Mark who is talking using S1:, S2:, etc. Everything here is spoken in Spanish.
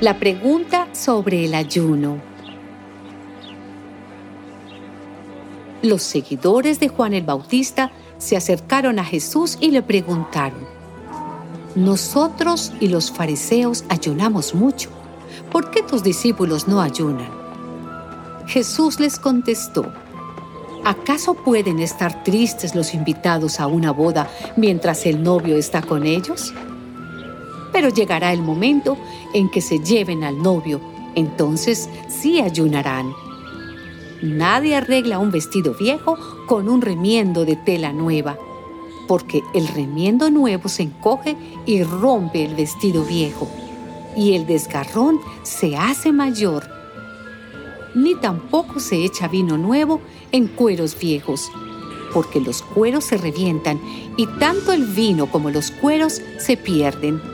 S1: La pregunta sobre el ayuno. Los seguidores de Juan el Bautista se acercaron a Jesús y le preguntaron, Nosotros y los fariseos ayunamos mucho, ¿por qué tus discípulos no ayunan? Jesús les contestó, ¿acaso pueden estar tristes los invitados a una boda mientras el novio está con ellos? Pero llegará el momento en que se lleven al novio, entonces sí ayunarán. Nadie arregla un vestido viejo con un remiendo de tela nueva, porque el remiendo nuevo se encoge y rompe el vestido viejo, y el desgarrón se hace mayor. Ni tampoco se echa vino nuevo en cueros viejos, porque los cueros se revientan y tanto el vino como los cueros se pierden.